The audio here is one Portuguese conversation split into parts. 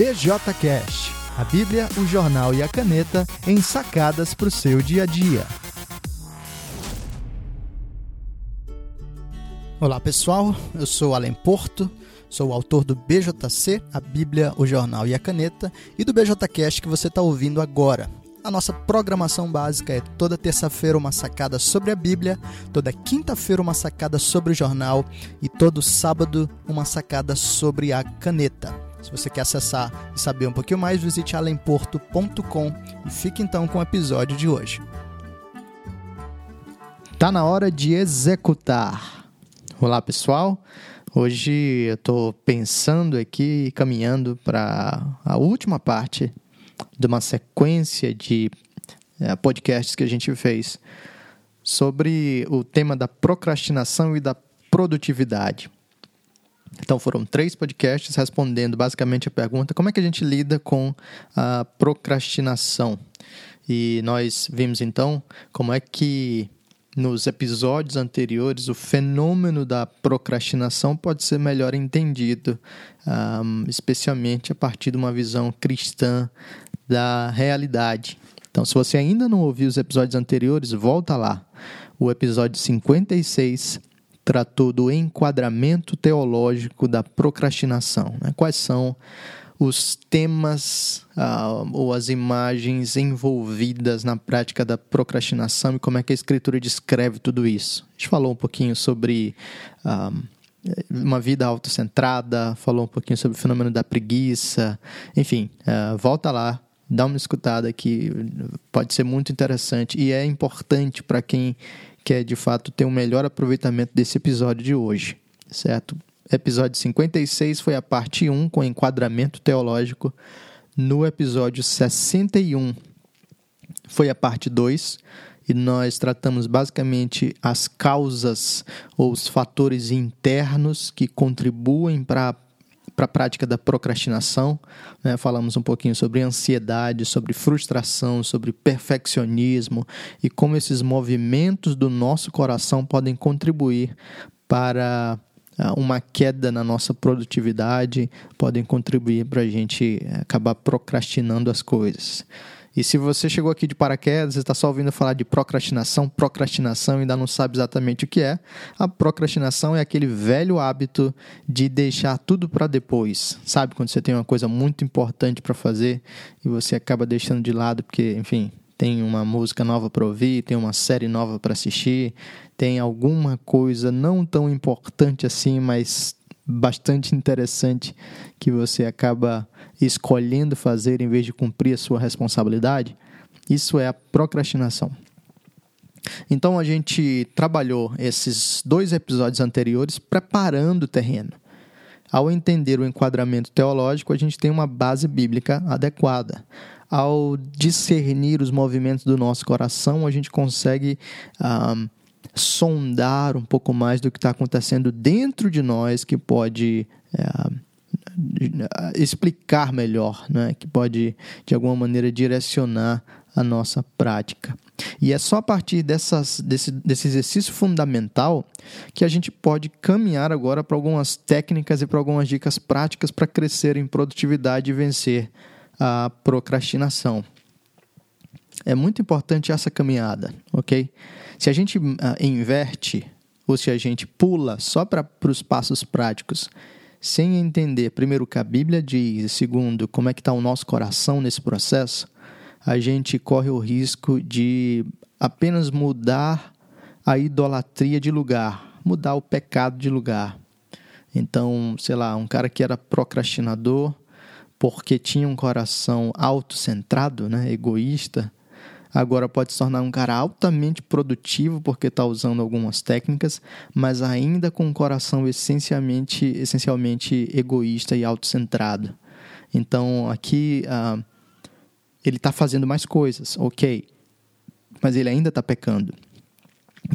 BJCast, a Bíblia, o jornal e a caneta em sacadas para o seu dia a dia. Olá pessoal, eu sou Alan Porto, sou o autor do BJC, a Bíblia, o jornal e a caneta, e do BJCast que você está ouvindo agora. A nossa programação básica é toda terça-feira uma sacada sobre a Bíblia, toda quinta-feira uma sacada sobre o jornal e todo sábado uma sacada sobre a caneta. Se você quer acessar e saber um pouquinho mais, visite alemporto.com e fique então com o episódio de hoje. Tá na hora de executar. Olá, pessoal. Hoje eu estou pensando aqui, caminhando para a última parte de uma sequência de é, podcasts que a gente fez sobre o tema da procrastinação e da produtividade. Então foram três podcasts respondendo basicamente a pergunta como é que a gente lida com a procrastinação. E nós vimos então como é que nos episódios anteriores o fenômeno da procrastinação pode ser melhor entendido, um, especialmente a partir de uma visão cristã da realidade. Então, se você ainda não ouviu os episódios anteriores, volta lá. O episódio 56 tratou do enquadramento teológico da procrastinação. Né? Quais são os temas uh, ou as imagens envolvidas na prática da procrastinação e como é que a Escritura descreve tudo isso. A gente falou um pouquinho sobre uh, uma vida autocentrada, falou um pouquinho sobre o fenômeno da preguiça, enfim, uh, volta lá, dá uma escutada que pode ser muito interessante e é importante para quem quer de fato ter um melhor aproveitamento desse episódio de hoje, certo? Episódio 56 foi a parte 1 com enquadramento teológico. No episódio 61 foi a parte 2 e nós tratamos basicamente as causas ou os fatores internos que contribuem para para a prática da procrastinação. Né? Falamos um pouquinho sobre ansiedade, sobre frustração, sobre perfeccionismo e como esses movimentos do nosso coração podem contribuir para ah, uma queda na nossa produtividade, podem contribuir para a gente eh, acabar procrastinando as coisas. E se você chegou aqui de paraquedas, está só ouvindo falar de procrastinação, procrastinação e ainda não sabe exatamente o que é, a procrastinação é aquele velho hábito de deixar tudo para depois. Sabe quando você tem uma coisa muito importante para fazer e você acaba deixando de lado porque, enfim, tem uma música nova para ouvir, tem uma série nova para assistir, tem alguma coisa não tão importante assim, mas bastante interessante que você acaba escolhendo fazer em vez de cumprir a sua responsabilidade, isso é a procrastinação. Então a gente trabalhou esses dois episódios anteriores preparando o terreno. Ao entender o enquadramento teológico, a gente tem uma base bíblica adequada. Ao discernir os movimentos do nosso coração, a gente consegue ah, sondar um pouco mais do que está acontecendo dentro de nós, que pode é, explicar melhor, né? que pode de alguma maneira direcionar a nossa prática. E é só a partir dessas, desse, desse exercício fundamental que a gente pode caminhar agora para algumas técnicas e para algumas dicas práticas para crescer em produtividade e vencer a procrastinação. É muito importante essa caminhada, ok? Se a gente uh, inverte ou se a gente pula só para os passos práticos, sem entender, primeiro, o que a Bíblia diz, e segundo, como é que está o nosso coração nesse processo, a gente corre o risco de apenas mudar a idolatria de lugar, mudar o pecado de lugar. Então, sei lá, um cara que era procrastinador porque tinha um coração autocentrado, né, egoísta, agora pode se tornar um cara altamente produtivo porque está usando algumas técnicas, mas ainda com um coração essencialmente, essencialmente egoísta e autocentrado. Então aqui uh, ele está fazendo mais coisas, ok, mas ele ainda está pecando.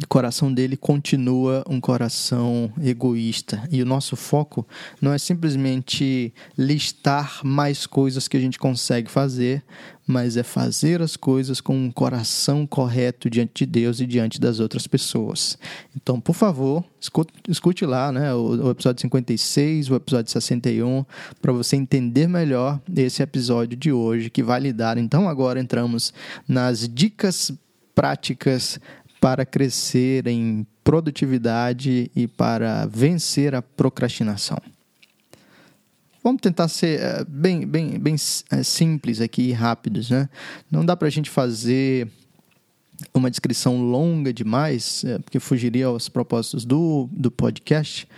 O coração dele continua um coração egoísta. E o nosso foco não é simplesmente listar mais coisas que a gente consegue fazer, mas é fazer as coisas com um coração correto diante de Deus e diante das outras pessoas. Então, por favor, escute, escute lá né, o, o episódio 56, o episódio 61, para você entender melhor esse episódio de hoje que vai lhe dar. Então, agora entramos nas dicas práticas para crescer em produtividade e para vencer a procrastinação. Vamos tentar ser eh, bem, bem, bem eh, simples aqui e rápidos. Né? Não dá para a gente fazer uma descrição longa demais, eh, porque fugiria aos propósitos do, do podcast,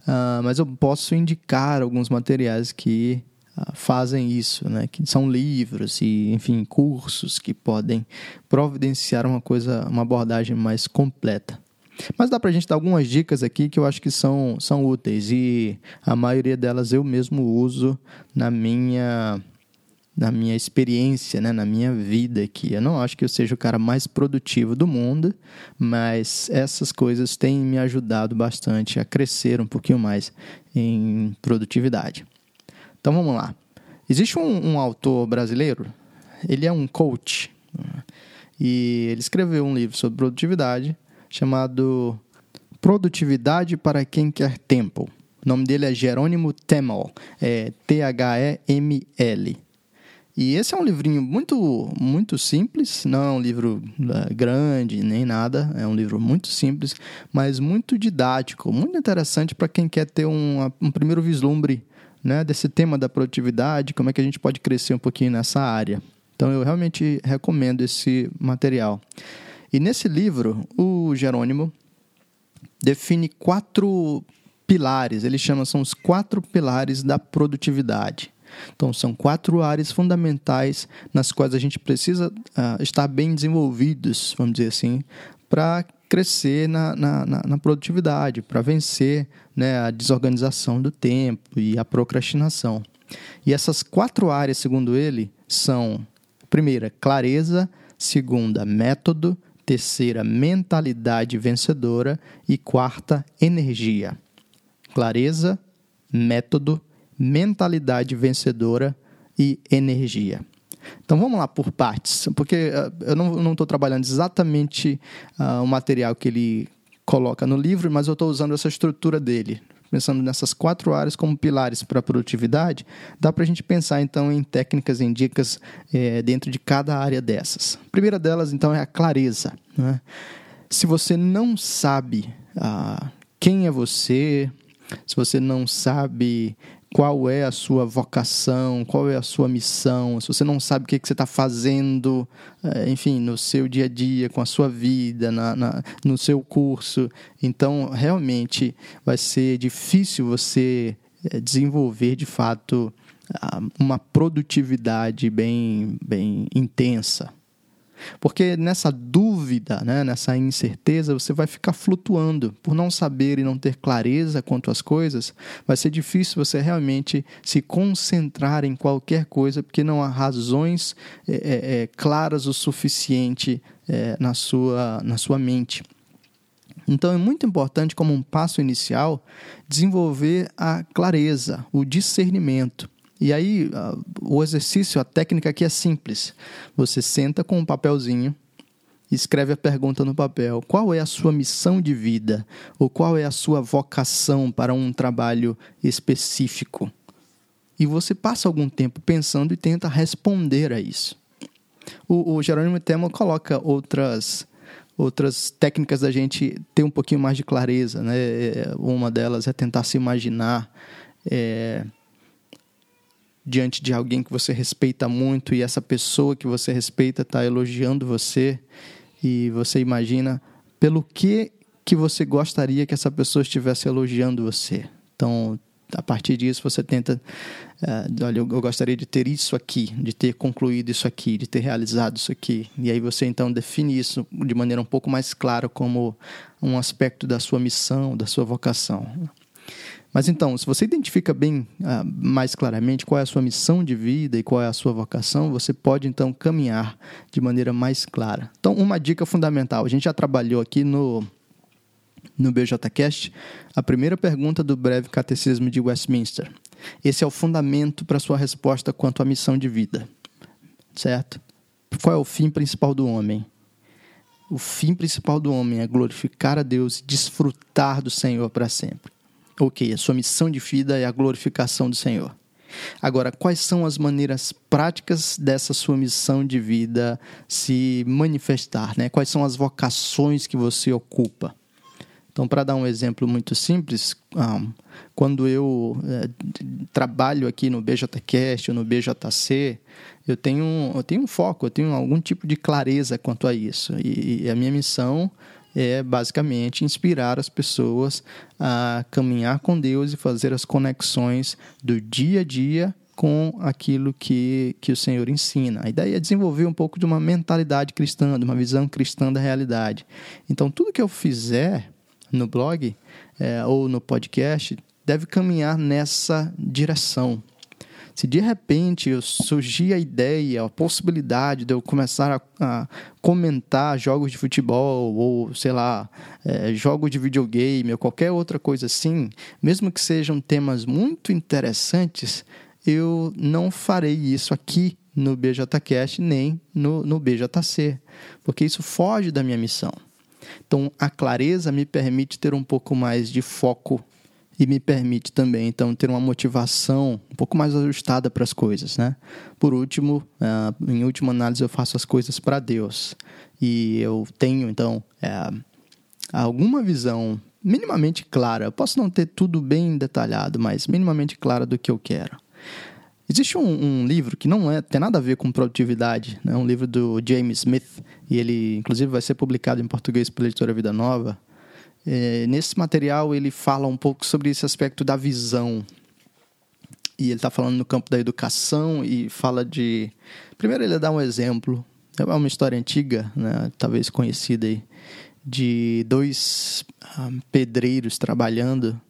uh, mas eu posso indicar alguns materiais que fazem isso, né? que são livros e, enfim, cursos que podem providenciar uma coisa, uma abordagem mais completa. Mas dá para a gente dar algumas dicas aqui que eu acho que são, são úteis e a maioria delas eu mesmo uso na minha na minha experiência, né, na minha vida aqui. Eu não acho que eu seja o cara mais produtivo do mundo, mas essas coisas têm me ajudado bastante a crescer um pouquinho mais em produtividade. Então vamos lá. Existe um, um autor brasileiro, ele é um coach, e ele escreveu um livro sobre produtividade chamado Produtividade para Quem Quer Tempo. O nome dele é Jerônimo Temel, é T-H-E-M-L. E esse é um livrinho muito, muito simples, não é um livro é, grande nem nada, é um livro muito simples, mas muito didático, muito interessante para quem quer ter um, um primeiro vislumbre né, desse tema da produtividade, como é que a gente pode crescer um pouquinho nessa área. Então eu realmente recomendo esse material. E nesse livro, o Jerônimo define quatro pilares, ele chama são os quatro pilares da produtividade. Então, são quatro áreas fundamentais nas quais a gente precisa uh, estar bem desenvolvidos, vamos dizer assim, para crescer na, na, na produtividade, para vencer né, a desorganização do tempo e a procrastinação. E essas quatro áreas, segundo ele, são: primeira, clareza, segunda, método, terceira, mentalidade vencedora e quarta, energia. Clareza, método, mentalidade vencedora e energia. Então vamos lá por partes, porque uh, eu não estou trabalhando exatamente uh, o material que ele coloca no livro, mas eu estou usando essa estrutura dele. Pensando nessas quatro áreas como pilares para a produtividade, dá para a gente pensar então em técnicas, em dicas é, dentro de cada área dessas. A primeira delas então é a clareza. Né? Se você não sabe ah, quem é você, se você não sabe qual é a sua vocação, qual é a sua missão, se você não sabe o que, que você está fazendo, eh, enfim, no seu dia a dia, com a sua vida, na, na, no seu curso, então realmente vai ser difícil você eh, desenvolver de fato uma produtividade bem, bem intensa. Porque nessa dúvida, né, nessa incerteza, você vai ficar flutuando. Por não saber e não ter clareza quanto às coisas, vai ser difícil você realmente se concentrar em qualquer coisa, porque não há razões é, é, é claras o suficiente é, na, sua, na sua mente. Então é muito importante, como um passo inicial, desenvolver a clareza, o discernimento. E aí, o exercício, a técnica aqui é simples. Você senta com um papelzinho, escreve a pergunta no papel: qual é a sua missão de vida? Ou qual é a sua vocação para um trabalho específico? E você passa algum tempo pensando e tenta responder a isso. O, o Jerônimo Temo coloca outras outras técnicas da gente ter um pouquinho mais de clareza, né? É, uma delas é tentar se imaginar é, diante de alguém que você respeita muito e essa pessoa que você respeita está elogiando você e você imagina pelo que que você gostaria que essa pessoa estivesse elogiando você. Então, a partir disso, você tenta, uh, olha, eu, eu gostaria de ter isso aqui, de ter concluído isso aqui, de ter realizado isso aqui. E aí você então define isso de maneira um pouco mais clara como um aspecto da sua missão, da sua vocação. Mas então, se você identifica bem uh, mais claramente qual é a sua missão de vida e qual é a sua vocação, você pode então caminhar de maneira mais clara. Então, uma dica fundamental: a gente já trabalhou aqui no no BJCast a primeira pergunta do breve catecismo de Westminster. Esse é o fundamento para sua resposta quanto à missão de vida. Certo? Qual é o fim principal do homem? O fim principal do homem é glorificar a Deus e desfrutar do Senhor para sempre. Ok, a sua missão de vida é a glorificação do Senhor. Agora, quais são as maneiras práticas dessa sua missão de vida se manifestar? Né? Quais são as vocações que você ocupa? Então, para dar um exemplo muito simples, quando eu é, trabalho aqui no BJCast ou no BJC, eu tenho, eu tenho um foco, eu tenho algum tipo de clareza quanto a isso. E a minha missão é basicamente inspirar as pessoas a caminhar com Deus e fazer as conexões do dia a dia com aquilo que, que o Senhor ensina. A ideia é desenvolver um pouco de uma mentalidade cristã, de uma visão cristã da realidade. Então, tudo que eu fizer no blog é, ou no podcast deve caminhar nessa direção. Se de repente surgir a ideia, a possibilidade de eu começar a, a comentar jogos de futebol ou, sei lá, é, jogos de videogame ou qualquer outra coisa assim, mesmo que sejam temas muito interessantes, eu não farei isso aqui no BJCast nem no, no BJC, porque isso foge da minha missão. Então, a clareza me permite ter um pouco mais de foco e me permite também, então, ter uma motivação um pouco mais ajustada para as coisas, né? Por último, uh, em última análise, eu faço as coisas para Deus. E eu tenho, então, uh, alguma visão minimamente clara. Eu posso não ter tudo bem detalhado, mas minimamente clara do que eu quero. Existe um, um, livro que não é, tem nada a ver com produtividade, é né? um livro do James Smith, e ele inclusive vai ser publicado em português pela editora Vida Nova. É, nesse material ele fala um pouco sobre esse aspecto da visão. E ele está falando no campo da educação e fala de. Primeiro ele dá um exemplo, é uma história antiga, né? talvez conhecida aí, de dois ah, pedreiros trabalhando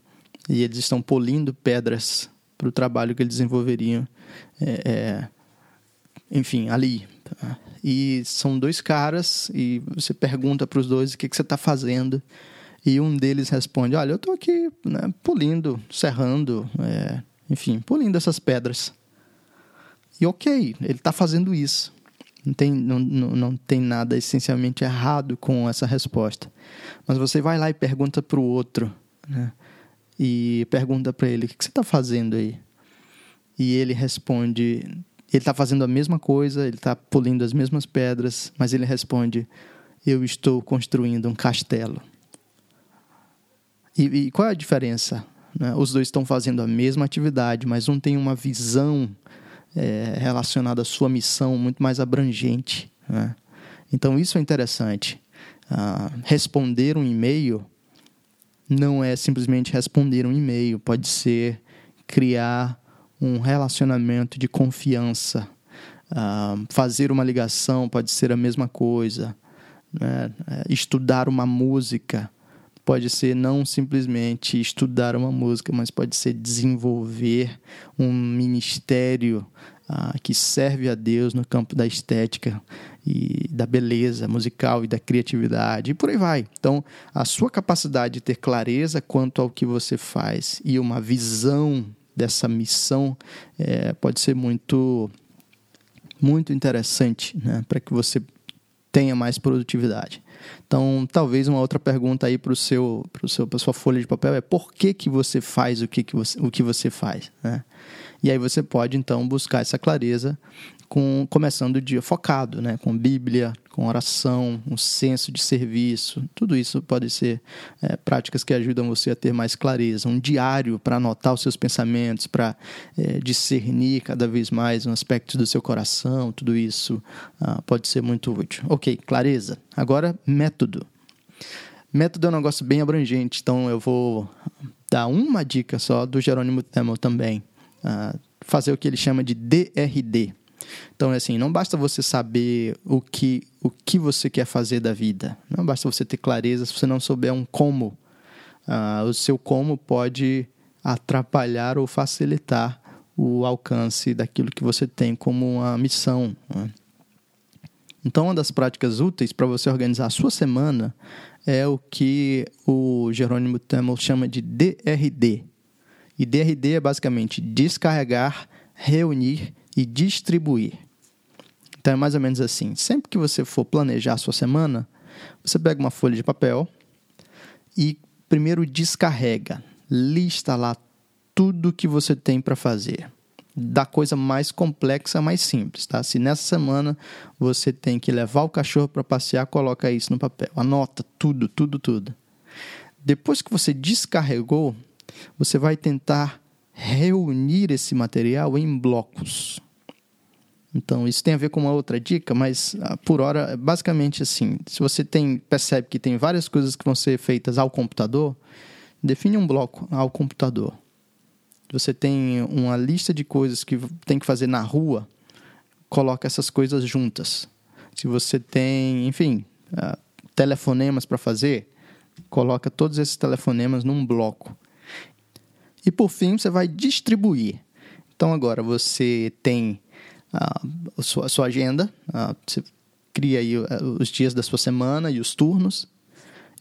e eles estão polindo pedras para o trabalho que eles desenvolveriam, é, é, enfim, ali. Tá? E são dois caras e você pergunta para os dois o que, que você está fazendo e um deles responde: Olha, eu estou aqui né, polindo, serrando, é, enfim, polindo essas pedras. E ok, ele está fazendo isso. Não tem, não, não, não tem nada essencialmente errado com essa resposta. Mas você vai lá e pergunta para o outro. Né? e pergunta para ele: O que você está fazendo aí? E ele responde: Ele está fazendo a mesma coisa, ele está polindo as mesmas pedras, mas ele responde: Eu estou construindo um castelo. E, e qual é a diferença? Né? Os dois estão fazendo a mesma atividade, mas um tem uma visão é, relacionada à sua missão muito mais abrangente. Né? Então, isso é interessante. Ah, responder um e-mail não é simplesmente responder um e-mail, pode ser criar um relacionamento de confiança. Uh, fazer uma ligação pode ser a mesma coisa. Né? É, estudar uma música pode ser não simplesmente estudar uma música, mas pode ser desenvolver um ministério uh, que serve a Deus no campo da estética e da beleza musical e da criatividade e por aí vai. Então, a sua capacidade de ter clareza quanto ao que você faz e uma visão dessa missão é, pode ser muito muito interessante né, para que você tenha mais produtividade. Então, talvez uma outra pergunta aí para o seu, para seu, para sua folha de papel é por que, que você faz o que, que você, o que você faz, né? E aí você pode então buscar essa clareza com começando o dia focado, né, com Bíblia, com oração, um senso de serviço. Tudo isso pode ser é, práticas que ajudam você a ter mais clareza. Um diário para anotar os seus pensamentos, para é, discernir cada vez mais um aspecto do seu coração. Tudo isso ah, pode ser muito útil. Ok, clareza. Agora, método. Método é um negócio bem abrangente, então eu vou dar uma dica só do Jerônimo Temel também. Ah, fazer o que ele chama de DRD então, é assim, não basta você saber o que, o que você quer fazer da vida. Não basta você ter clareza se você não souber um como. Uh, o seu como pode atrapalhar ou facilitar o alcance daquilo que você tem como uma missão. Né? Então, uma das práticas úteis para você organizar a sua semana é o que o Jerônimo Temel chama de DRD. E DRD é basicamente descarregar, reunir e distribuir. Então é mais ou menos assim. Sempre que você for planejar a sua semana, você pega uma folha de papel e primeiro descarrega, lista lá tudo que você tem para fazer. Da coisa mais complexa mais simples, tá? Se nessa semana você tem que levar o cachorro para passear, coloca isso no papel. Anota tudo, tudo, tudo. Depois que você descarregou, você vai tentar reunir esse material em blocos. Então, isso tem a ver com uma outra dica, mas ah, por hora, é basicamente assim: se você tem, percebe que tem várias coisas que vão ser feitas ao computador, define um bloco ao computador. Você tem uma lista de coisas que tem que fazer na rua, coloca essas coisas juntas. Se você tem, enfim, uh, telefonemas para fazer, coloca todos esses telefonemas num bloco. E por fim, você vai distribuir. Então agora você tem a sua, sua agenda, você cria aí os dias da sua semana e os turnos,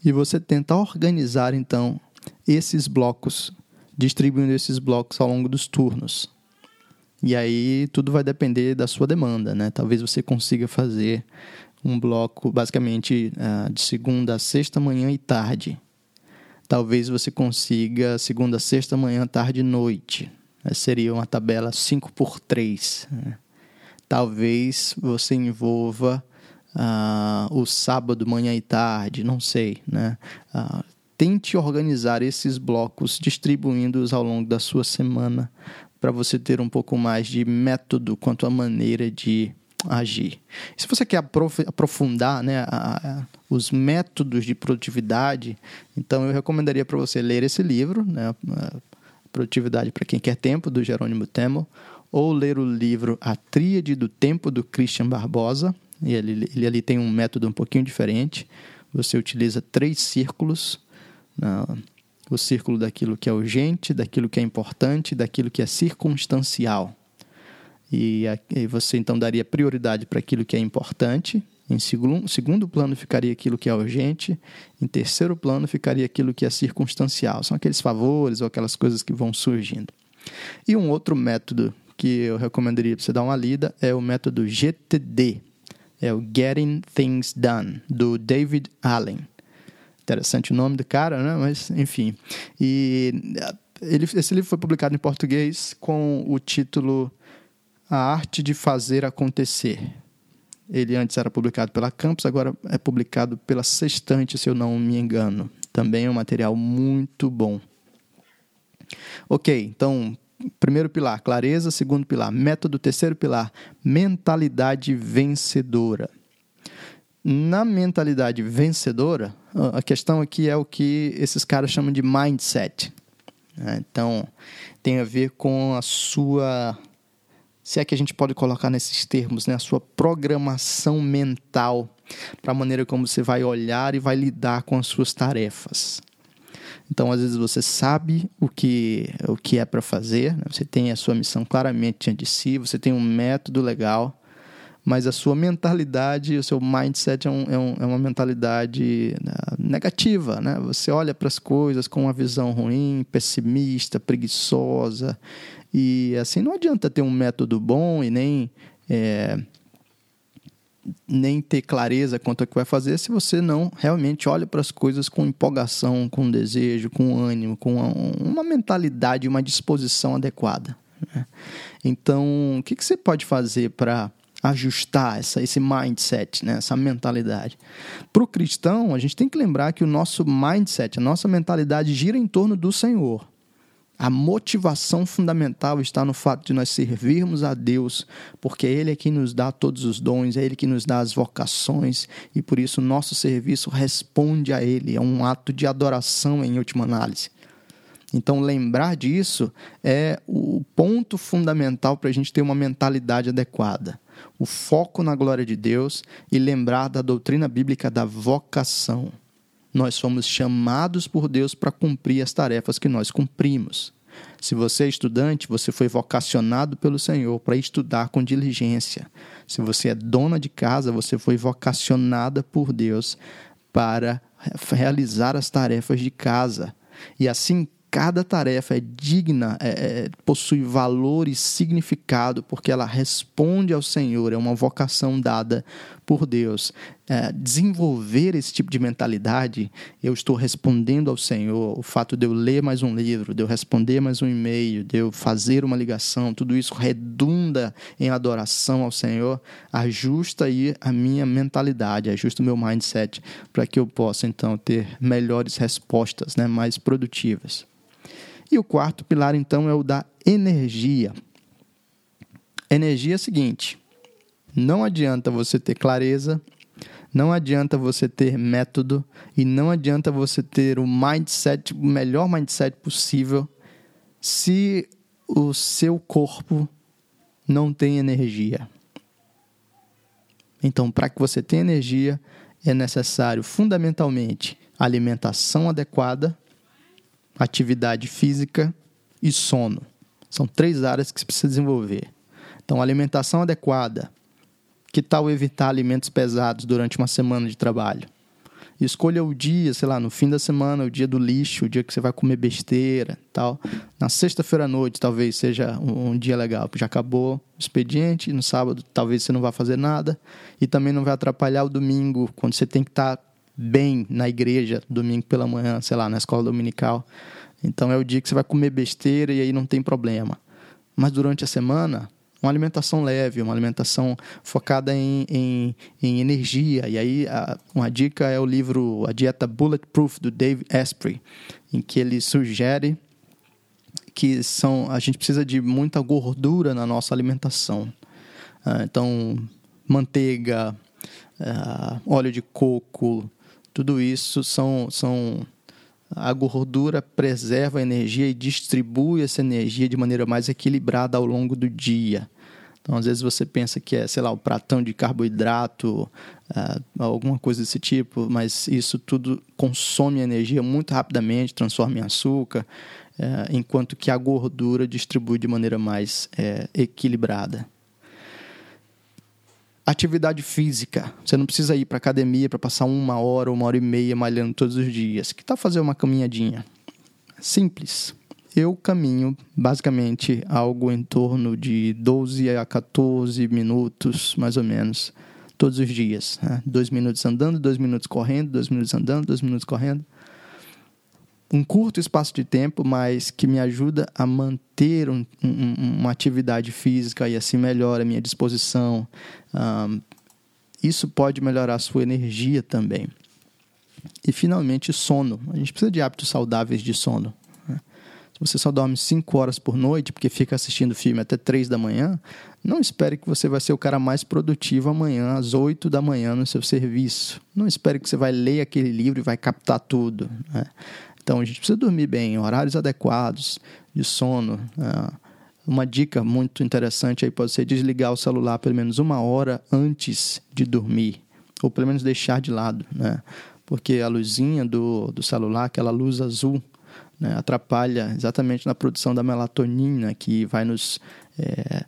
e você tenta organizar então esses blocos, distribuindo esses blocos ao longo dos turnos. E aí tudo vai depender da sua demanda, né? Talvez você consiga fazer um bloco basicamente uh, de segunda a sexta, manhã e tarde. Talvez você consiga segunda, sexta, manhã, tarde e noite. Essa seria uma tabela 5 por 3. Né? talvez você envolva uh, o sábado, manhã e tarde, não sei, né? Uh, tente organizar esses blocos, distribuindo-os ao longo da sua semana, para você ter um pouco mais de método quanto à maneira de agir. Se você quer aprofundar né, a, a, os métodos de produtividade, então eu recomendaria para você ler esse livro, né, Produtividade para Quem Quer Tempo, do Jerônimo Temel, ou ler o livro A Tríade do Tempo do Christian Barbosa. E ele, ele ali tem um método um pouquinho diferente. Você utiliza três círculos. Uh, o círculo daquilo que é urgente, daquilo que é importante, daquilo que é circunstancial. E, e você então daria prioridade para aquilo que é importante. Em segundo, segundo plano ficaria aquilo que é urgente. Em terceiro plano ficaria aquilo que é circunstancial. São aqueles favores ou aquelas coisas que vão surgindo. E um outro método que eu recomendaria para você dar uma lida é o método GTD, é o Getting Things Done, do David Allen. Interessante o nome do cara, né? Mas, enfim. E ele, esse livro foi publicado em português com o título A Arte de Fazer Acontecer. Ele antes era publicado pela Campus, agora é publicado pela Sextante, se eu não me engano. Também é um material muito bom. Ok, então primeiro pilar, clareza. Segundo pilar, método. Terceiro pilar, mentalidade vencedora. Na mentalidade vencedora, a questão aqui é o que esses caras chamam de mindset. Né? Então, tem a ver com a sua. Se é que a gente pode colocar nesses termos, né? a sua programação mental para a maneira como você vai olhar e vai lidar com as suas tarefas. Então, às vezes você sabe o que, o que é para fazer, né? você tem a sua missão claramente diante de si, você tem um método legal, mas a sua mentalidade, o seu mindset é, um, é, um, é uma mentalidade né, negativa, né? Você olha para as coisas com uma visão ruim, pessimista, preguiçosa, e assim não adianta ter um método bom e nem é, nem ter clareza quanto ao que vai fazer se você não realmente olha para as coisas com empolgação, com desejo, com ânimo, com uma, uma mentalidade, uma disposição adequada. Né? Então, o que, que você pode fazer para ajustar essa, esse mindset, né? essa mentalidade? Para o cristão, a gente tem que lembrar que o nosso mindset, a nossa mentalidade gira em torno do Senhor. A motivação fundamental está no fato de nós servirmos a Deus, porque Ele é quem nos dá todos os dons, é Ele que nos dá as vocações e por isso o nosso serviço responde a Ele. É um ato de adoração em última análise. Então, lembrar disso é o ponto fundamental para a gente ter uma mentalidade adequada. O foco na glória de Deus e lembrar da doutrina bíblica da vocação. Nós somos chamados por Deus para cumprir as tarefas que nós cumprimos. Se você é estudante, você foi vocacionado pelo Senhor para estudar com diligência. Se você é dona de casa, você foi vocacionada por Deus para realizar as tarefas de casa. E assim cada tarefa é digna, é, é, possui valor e significado, porque ela responde ao Senhor, é uma vocação dada por Deus. É, desenvolver esse tipo de mentalidade, eu estou respondendo ao Senhor, o fato de eu ler mais um livro, de eu responder mais um e-mail, de eu fazer uma ligação, tudo isso redunda em adoração ao Senhor, ajusta aí a minha mentalidade, ajusta o meu mindset, para que eu possa então ter melhores respostas, né, mais produtivas. E o quarto pilar, então, é o da energia. Energia é o seguinte: não adianta você ter clareza, não adianta você ter método e não adianta você ter o mindset, o melhor mindset possível, se o seu corpo não tem energia. Então, para que você tenha energia, é necessário fundamentalmente alimentação adequada, atividade física e sono. São três áreas que se precisa desenvolver. Então, alimentação adequada. Que tal evitar alimentos pesados durante uma semana de trabalho? Escolha o dia, sei lá, no fim da semana, o dia do lixo, o dia que você vai comer besteira tal. Na sexta-feira à noite, talvez seja um, um dia legal, porque já acabou o expediente. No sábado, talvez você não vá fazer nada. E também não vai atrapalhar o domingo, quando você tem que estar tá bem na igreja, domingo pela manhã, sei lá, na escola dominical. Então é o dia que você vai comer besteira e aí não tem problema. Mas durante a semana, uma alimentação leve, uma alimentação focada em, em, em energia. E aí, a, uma dica é o livro A Dieta Bulletproof, do Dave Asprey, em que ele sugere que são, a gente precisa de muita gordura na nossa alimentação. Ah, então, manteiga, ah, óleo de coco, tudo isso são, são a gordura preserva a energia e distribui essa energia de maneira mais equilibrada ao longo do dia. Então, às vezes você pensa que é, sei lá, o um pratão de carboidrato, uh, alguma coisa desse tipo, mas isso tudo consome energia muito rapidamente, transforma em açúcar, uh, enquanto que a gordura distribui de maneira mais uh, equilibrada. Atividade física. Você não precisa ir para academia para passar uma hora, uma hora e meia malhando todos os dias. Que tal fazer uma caminhadinha? Simples. Eu caminho basicamente algo em torno de 12 a 14 minutos, mais ou menos, todos os dias. Né? Dois minutos andando, dois minutos correndo, dois minutos andando, dois minutos correndo um curto espaço de tempo, mas que me ajuda a manter um, um, uma atividade física e assim melhora a minha disposição. Um, isso pode melhorar a sua energia também. E finalmente, sono. A gente precisa de hábitos saudáveis de sono. Né? Se você só dorme 5 horas por noite, porque fica assistindo filme até 3 da manhã, não espere que você vai ser o cara mais produtivo amanhã, às 8 da manhã, no seu serviço. Não espere que você vai ler aquele livro e vai captar tudo. Né? Então a gente precisa dormir bem, horários adequados de sono. É, uma dica muito interessante aí pode ser desligar o celular pelo menos uma hora antes de dormir, ou pelo menos deixar de lado, né? Porque a luzinha do, do celular, aquela luz azul, né, atrapalha exatamente na produção da melatonina, que vai nos é,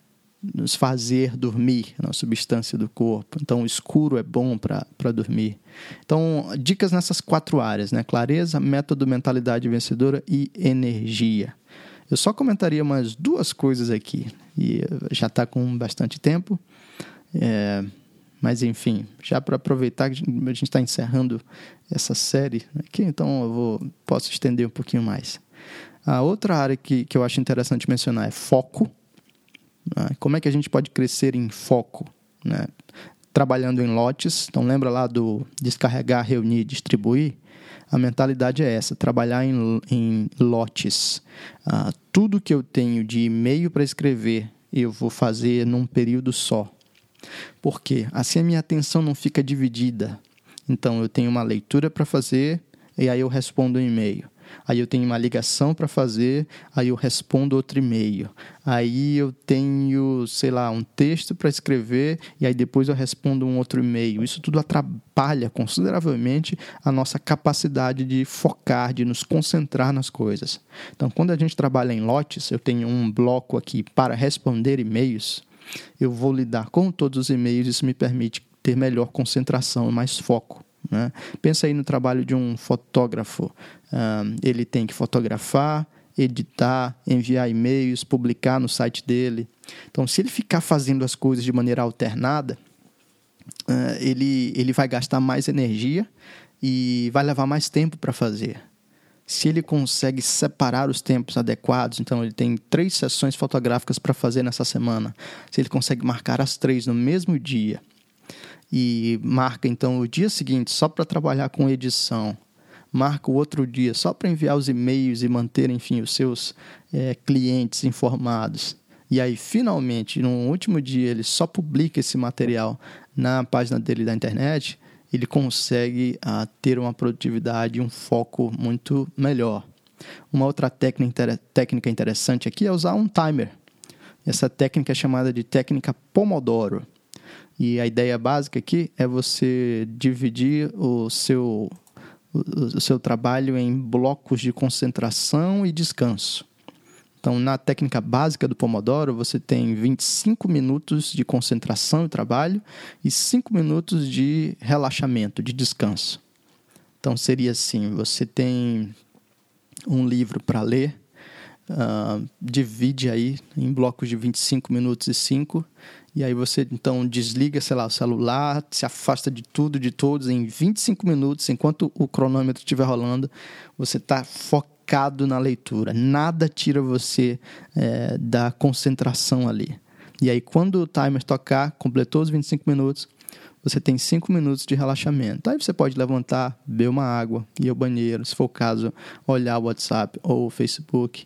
nos fazer dormir, na substância do corpo. Então, o escuro é bom para dormir. Então, dicas nessas quatro áreas, né? Clareza, método, mentalidade vencedora e energia. Eu só comentaria umas duas coisas aqui, e já está com bastante tempo. É, mas, enfim, já para aproveitar que a gente está encerrando essa série aqui, então eu vou, posso estender um pouquinho mais. A outra área que, que eu acho interessante mencionar é foco né? Como é que a gente pode crescer em foco? Né? Trabalhando em lotes. Então, lembra lá do descarregar, reunir, distribuir? A mentalidade é essa: trabalhar em, em lotes. Ah, tudo que eu tenho de e-mail para escrever, eu vou fazer num período só. Por quê? Assim a minha atenção não fica dividida. Então, eu tenho uma leitura para fazer e aí eu respondo um e-mail. Aí eu tenho uma ligação para fazer, aí eu respondo outro e-mail. Aí eu tenho, sei lá, um texto para escrever e aí depois eu respondo um outro e-mail. Isso tudo atrapalha consideravelmente a nossa capacidade de focar, de nos concentrar nas coisas. Então, quando a gente trabalha em lotes, eu tenho um bloco aqui para responder e-mails. Eu vou lidar com todos os e-mails, isso me permite ter melhor concentração e mais foco. Né? Pensa aí no trabalho de um fotógrafo. Um, ele tem que fotografar, editar, enviar e-mails, publicar no site dele. Então, se ele ficar fazendo as coisas de maneira alternada, uh, ele, ele vai gastar mais energia e vai levar mais tempo para fazer. Se ele consegue separar os tempos adequados, então ele tem três sessões fotográficas para fazer nessa semana. Se ele consegue marcar as três no mesmo dia, e marca então o dia seguinte só para trabalhar com edição, marca o outro dia só para enviar os e-mails e manter, enfim, os seus é, clientes informados. E aí, finalmente, no último dia, ele só publica esse material na página dele da internet, ele consegue uh, ter uma produtividade e um foco muito melhor. Uma outra técnica, técnica interessante aqui é usar um timer. Essa técnica é chamada de técnica Pomodoro. E a ideia básica aqui é você dividir o seu, o, seu trabalho em blocos de concentração e descanso. Então, na técnica básica do Pomodoro, você tem 25 minutos de concentração e trabalho e 5 minutos de relaxamento, de descanso. Então, seria assim: você tem um livro para ler, uh, divide aí em blocos de 25 minutos e 5 e aí você então desliga, sei lá, o celular, se afasta de tudo, de todos em 25 minutos, enquanto o cronômetro estiver rolando, você está focado na leitura. Nada tira você é, da concentração ali. E aí quando o timer tocar, completou os 25 minutos, você tem 5 minutos de relaxamento. Aí você pode levantar, beber uma água, ir ao banheiro, se for o caso, olhar o WhatsApp ou o Facebook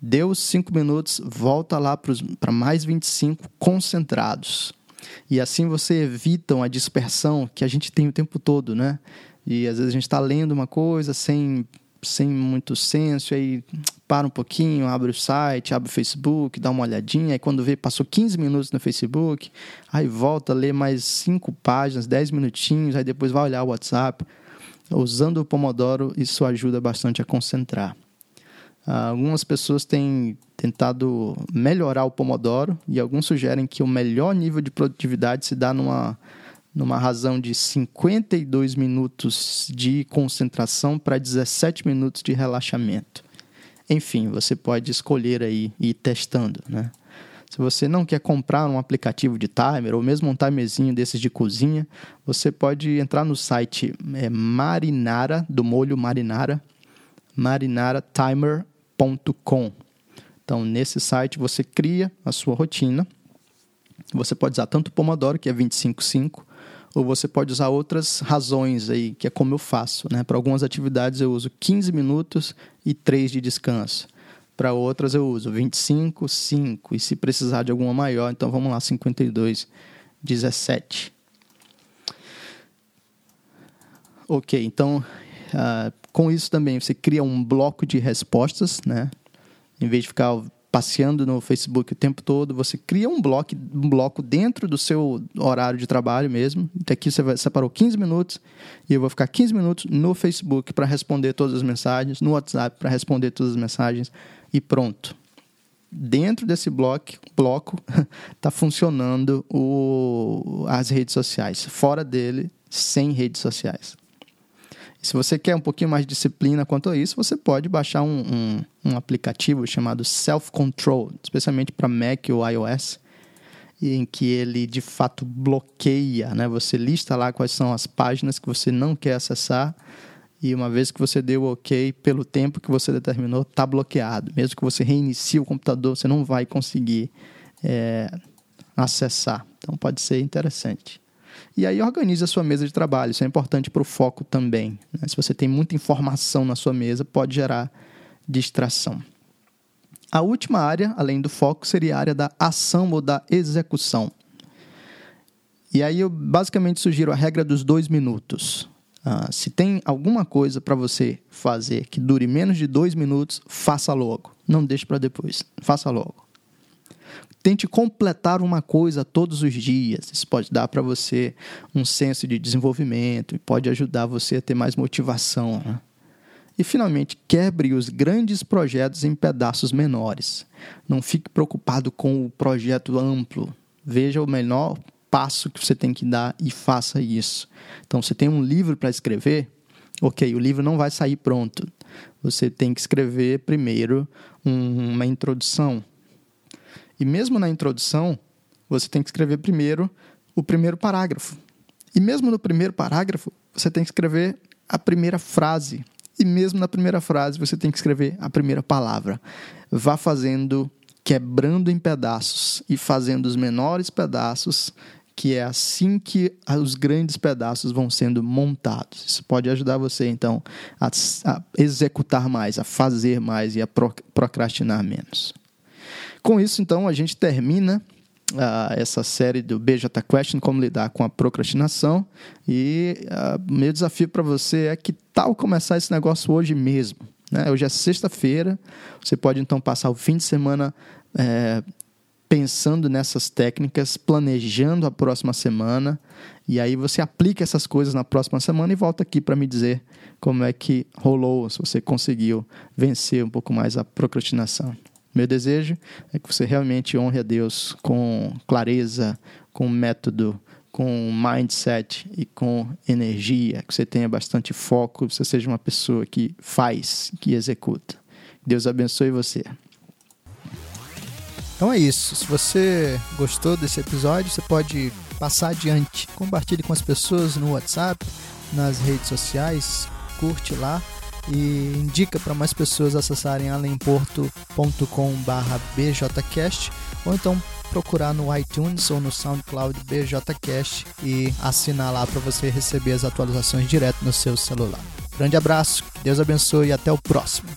Deu cinco minutos, volta lá para mais 25 concentrados. E assim você evita a dispersão que a gente tem o tempo todo, né? E às vezes a gente está lendo uma coisa sem, sem muito senso, aí para um pouquinho, abre o site, abre o Facebook, dá uma olhadinha, aí quando vê, passou 15 minutos no Facebook, aí volta a ler mais cinco páginas, 10 minutinhos, aí depois vai olhar o WhatsApp. Usando o Pomodoro, isso ajuda bastante a concentrar. Algumas pessoas têm tentado melhorar o Pomodoro e alguns sugerem que o melhor nível de produtividade se dá numa, numa razão de 52 minutos de concentração para 17 minutos de relaxamento. Enfim, você pode escolher aí e ir testando, né? Se você não quer comprar um aplicativo de timer ou mesmo um timerzinho desses de cozinha, você pode entrar no site é, Marinara, do molho Marinara, Marinara Timer Então, nesse site você cria a sua rotina. Você pode usar tanto o Pomodoro, que é 25,5, ou você pode usar outras razões aí, que é como eu faço. Né? Para algumas atividades eu uso 15 minutos e 3 de descanso. Para outras eu uso 25, 5. E se precisar de alguma maior, então vamos lá, 52, 17. Ok, então uh, com isso também você cria um bloco de respostas, né? Em vez de ficar passeando no Facebook o tempo todo, você cria um bloco, um bloco dentro do seu horário de trabalho mesmo. Então aqui você separou 15 minutos e eu vou ficar 15 minutos no Facebook para responder todas as mensagens, no WhatsApp para responder todas as mensagens e pronto. Dentro desse bloco, bloco está funcionando o, as redes sociais. Fora dele, sem redes sociais. Se você quer um pouquinho mais de disciplina quanto a isso, você pode baixar um, um, um aplicativo chamado Self Control, especialmente para Mac ou iOS, em que ele de fato bloqueia, né? Você lista lá quais são as páginas que você não quer acessar e uma vez que você deu OK pelo tempo que você determinou, está bloqueado. Mesmo que você reinicie o computador, você não vai conseguir é, acessar. Então pode ser interessante. E aí organize a sua mesa de trabalho. Isso é importante para o foco também. Né? Se você tem muita informação na sua mesa, pode gerar distração. A última área, além do foco, seria a área da ação ou da execução. E aí eu basicamente sugiro a regra dos dois minutos. Uh, se tem alguma coisa para você fazer que dure menos de dois minutos, faça logo. Não deixe para depois. Faça logo. Tente completar uma coisa todos os dias. Isso pode dar para você um senso de desenvolvimento e pode ajudar você a ter mais motivação. Né? E, finalmente, quebre os grandes projetos em pedaços menores. Não fique preocupado com o projeto amplo. Veja o menor passo que você tem que dar e faça isso. Então, você tem um livro para escrever, ok, o livro não vai sair pronto. Você tem que escrever primeiro um, uma introdução. E mesmo na introdução, você tem que escrever primeiro o primeiro parágrafo. E mesmo no primeiro parágrafo, você tem que escrever a primeira frase. E mesmo na primeira frase, você tem que escrever a primeira palavra. Vá fazendo, quebrando em pedaços e fazendo os menores pedaços que é assim que os grandes pedaços vão sendo montados. Isso pode ajudar você, então, a, a executar mais, a fazer mais e a pro, procrastinar menos. Com isso, então, a gente termina uh, essa série do BJ Question, como lidar com a procrastinação. E uh, meu desafio para você é que tal começar esse negócio hoje mesmo. Né? Hoje é sexta-feira, você pode então passar o fim de semana é, pensando nessas técnicas, planejando a próxima semana, e aí você aplica essas coisas na próxima semana e volta aqui para me dizer como é que rolou, se você conseguiu vencer um pouco mais a procrastinação. Meu desejo é que você realmente honre a Deus com clareza, com método, com mindset e com energia, que você tenha bastante foco, que você seja uma pessoa que faz, que executa. Deus abençoe você. Então é isso. Se você gostou desse episódio, você pode passar adiante. Compartilhe com as pessoas no WhatsApp, nas redes sociais, curte lá e indica para mais pessoas acessarem alemporto.com/bjcast ou então procurar no iTunes ou no SoundCloud BJCast e assinar lá para você receber as atualizações direto no seu celular. Grande abraço, que Deus abençoe e até o próximo.